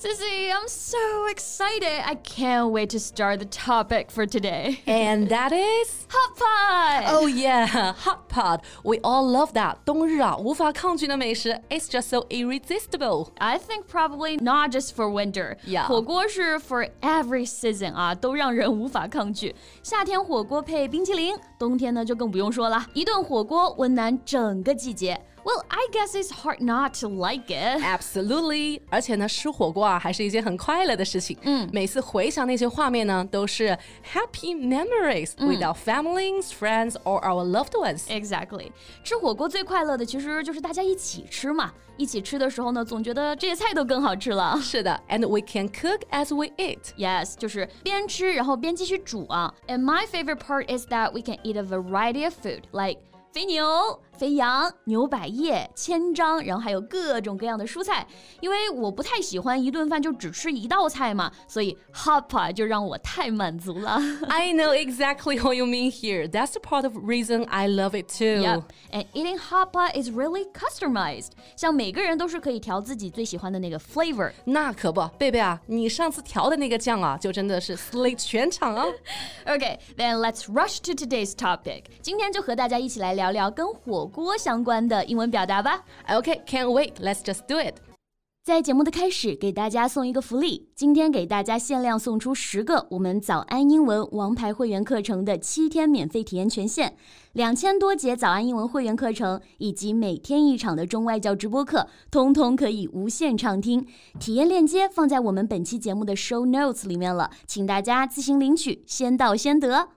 Cici, I'm so excited. I can't wait to start the topic for today. And that is hot pot. Oh yeah, hot pot. We all love that. 冬日啊,无法抗拒的美食. It's just so irresistible. I think probably not just for winter. Yeah. for every season 啊，都让人无法抗拒。夏天火锅配冰淇淋，冬天呢就更不用说了。一顿火锅温暖整个季节。well, I guess it's hard not to like it. Absolutely，而且呢，吃火锅啊，还是一件很快乐的事情。嗯，每次回想那些画面呢，都是 happy memories with our families, friends, or our loved ones. Exactly，吃火锅最快乐的其实就是大家一起吃嘛。一起吃的时候呢，总觉得这些菜都更好吃了。是的，and we can cook as we eat. Yes，就是边吃然后边继续煮啊。And my favorite part is that we can eat a variety of food like 肥牛、肥羊、牛百叶、千张，然后还有各种各样的蔬菜。因为我不太喜欢一顿饭就只吃一道菜嘛，所以 hot pot 就让我太满足了。I know exactly what you mean here. That's the part of reason I love it too. Yep, and eating hot pot is really customized. 像每个人都是可以调自己最喜欢的那个 flavor。那可不，贝贝啊，你上次调的那个酱啊，就真的是 slay 全场啊。okay, then let's rush to today's topic. 今天就和大家一起来。聊聊跟火锅相关的英文表达吧。Okay, can't wait. Let's just do it. 在节目的开始，给大家送一个福利。今天给大家限量送出十个我们早安英文王牌会员课程的七天免费体验权限，两千多节早安英文会员课程以及每天一场的中外教直播课，通通可以无限畅听。体验链接放在我们本期节目的 show notes 里面了，请大家自行领取，先到先得。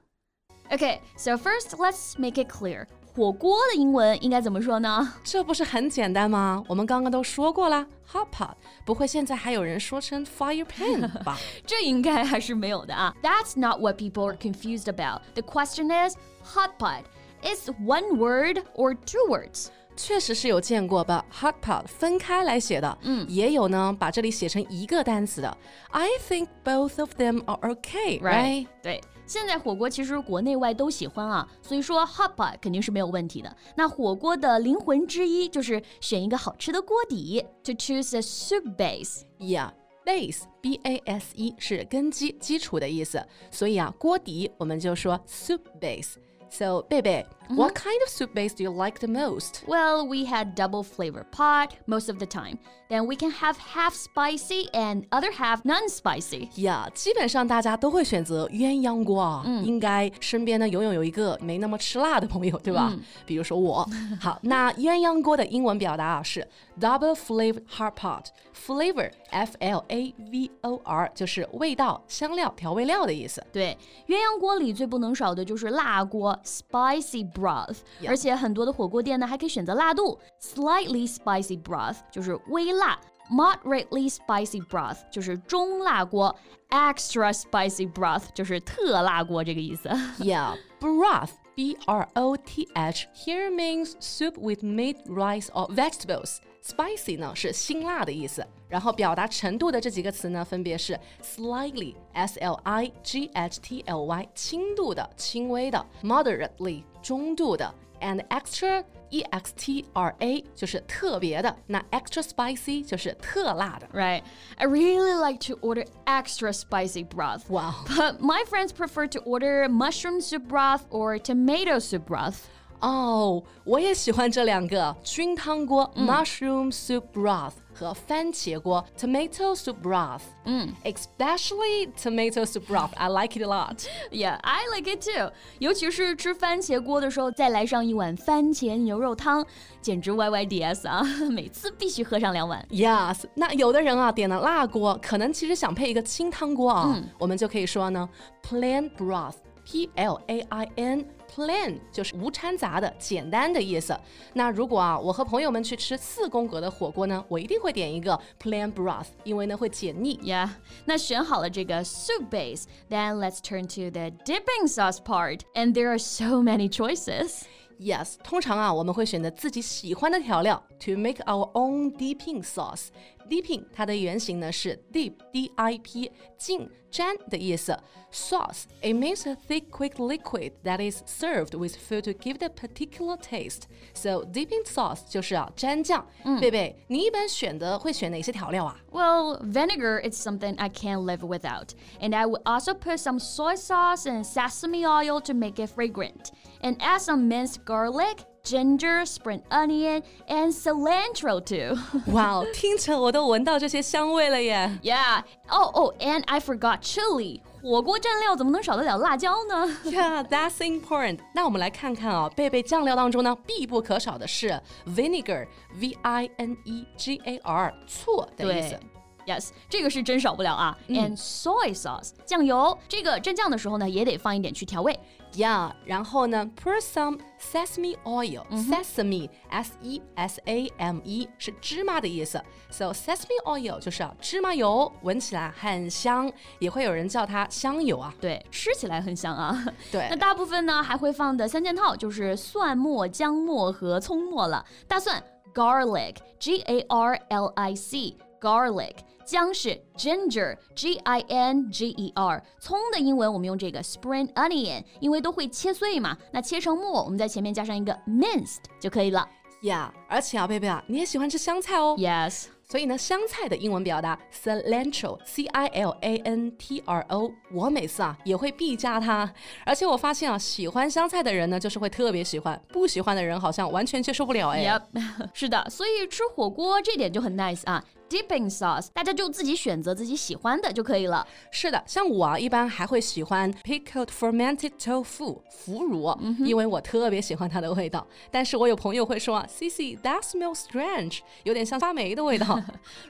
Okay, so first let's make it clear. 火锅的英文应该怎么说呢？这不是很简单吗？我们刚刚都说过了，hot pot。不会现在还有人说成 fire pan 吧？这应该还是没有的啊。That's not what people are confused about. The question is hot pot. Is one word or two words? 确实是有见过把 hot pot 分开来写的，嗯，也有呢把这里写成一个单词的。I think both of them are okay, right? 对。 现在火锅其实国内外都喜欢啊，所以说 hot pot 肯定是没有问题的。那火锅的灵魂之一就是选一个好吃的锅底，to choose a soup base。Yeah，base b a s e 是根基、基础的意思，所以啊，锅底我们就说 soup base。So, 贝贝 Mm -hmm. What mm-hmm. kind of soup base do you like the most? Well, we had double flavor pot most of the time. Then we can have half spicy and other half non-spicy. Yeah，基本上大家都会选择鸳鸯锅啊。嗯，应该身边呢永远有一个没那么吃辣的朋友，对吧？嗯、比如说我。好，那鸳鸯锅的英文表达啊是 double flavored hot pot. F L A V O R F L A V O R, 就是味道、香料、调味料的意思。对，鸳鸯锅里最不能少的就是辣锅，spicy. broth）。broth，而且很多的火锅店呢还可以选择辣度，slightly spicy broth 就是微辣，moderately spicy broth 就是中辣锅，extra spicy broth 就是特辣锅这个意思。Yeah, broth. B R O T H here means soup with meat, rice or vegetables. Spicy 呢是辛辣的意思，然后表达程度的这几个词呢，分别是 slightly s l i g h t l y 轻度的、轻微的；moderately 中度的；and extra e x t r a 就是特别的，那 extra spicy 就是特辣的。Right, I really like to order extra spicy broth. Wow, but my friends prefer to order mushroom soup broth or tomato soup broth. 哦，我也喜欢这两个菌汤锅、嗯、mushroom soup broth 和番茄锅 tomato soup broth。嗯，especially tomato soup broth. I like it a lot. Yeah, I like it too. 尤其是吃番茄锅的时候，再来上一碗番茄牛肉汤，简直 YYDS 啊！每次必须喝上两碗。Yes，那有的人啊点了辣锅，可能其实想配一个清汤锅啊，嗯、我们就可以说呢，plain broth。P L A I N plain 就是无掺杂的、简单的意思。那如果啊，我和朋友们去吃四宫格的火锅呢，我一定会点一个 plain broth，因为呢会解腻。Yeah，那选好了这个 soup base，then let's turn to the dipping sauce part，and there are so many choices. Yes，通常啊，我们会选择自己喜欢的调料 to make our own dipping sauce。 Dipping 它的原型呢是 dip d i p 浸沾的意思。Sauce it means a thick quick liquid that is served with food to give it a particular taste. So dipping sauce 就是啊蘸酱。贝贝，你一般选的会选哪些调料啊？ Well, vinegar is something I can't live without. And I would also put some soy sauce and sesame oil to make it fragrant. And add some minced garlic, ginger, spring onion, and cilantro too. 哇哦，听着我都闻到这些香味了耶！ yeah. Oh, oh, and I forgot chili. 火锅蘸料怎么能少得了辣椒呢？ Yeah, that's important. 那我们来看看啊，贝贝酱料当中呢，必不可少的是 vinegar，v i n e g a r，醋的意思。 Yes，这个是真少不了啊。And soy sauce，酱油，这个蘸酱的时候呢，也得放一点去调味。Yeah，然后呢，pour some sesame oil、sesame s e s a m e 是芝麻的意思，so sesame oil 就是啊芝麻油，闻起来很香，也会有人叫它香油啊。对，吃起来很香啊。对那大部分呢还会放的三件套就是蒜末、姜末和葱末了。大蒜 garlic，g a r l i c，garlic。姜是 ginger g i n g e r，葱的英文我们用这个 spring onion，因为都会切碎嘛，那切成末，我们在前面加上一个 minced 就可以了。Yeah，而且啊，贝贝啊，你也喜欢吃香菜哦。Yes，所以呢，香菜的英文表达 cilantro，c i l a n t r o，我每次啊也会必加它。而且我发现啊，喜欢香菜的人呢，就是会特别喜欢；不喜欢的人好像完全接受不了哎。Yep，是的，所以吃火锅这点就很 nice 啊。Dipping sauce，大家就自己选择自己喜欢的就可以了。是的，像我啊，一般还会喜欢 pickled fermented tofu 腐乳，因为我特别喜欢它的味道。但是我有朋友会说啊，Cici that smells strange，有点像发霉的味道。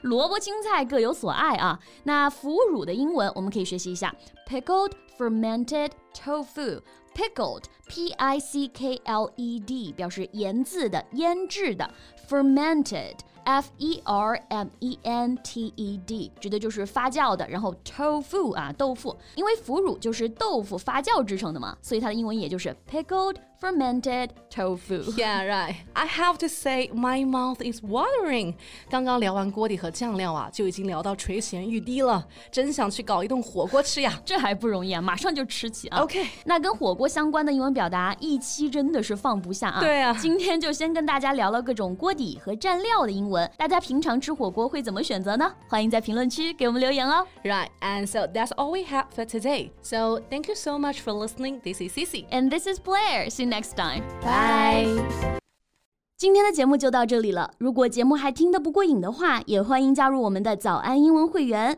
萝卜青菜各有所爱啊。那腐乳的英文我们可以学习一下，pickled fermented tofu。Pickled, P-I-C-K-L-E-D，表示盐渍的、腌制的。Fermented, F-E-R-M-E-N-T-E-D，指的就是发酵的。然后 tofu 啊，豆腐，因为腐乳就是豆腐发酵制成的嘛，所以它的英文也就是 pickled fermented tofu。Yeah, right. I have to say, my mouth is watering. 刚刚聊完锅底和酱料啊，就已经聊到垂涎欲滴了，真想去搞一顿火锅吃呀。这还不容易啊，马上就吃起啊。OK，那跟火锅相关的英文表达，一期真的是放不下啊。对啊今天就先跟大家聊了各种锅底和蘸料的英文，大家平常吃火锅会怎么选择呢？欢迎在评论区给我们留言哦。 right. And so that's all we have for today. So thank you so much for listening. This is Cici. And this is Blair. See you next time. Bye. 今天的节目就到这里了。如果节目还听得不过瘾的话，也欢迎加入我们的早安英文会员。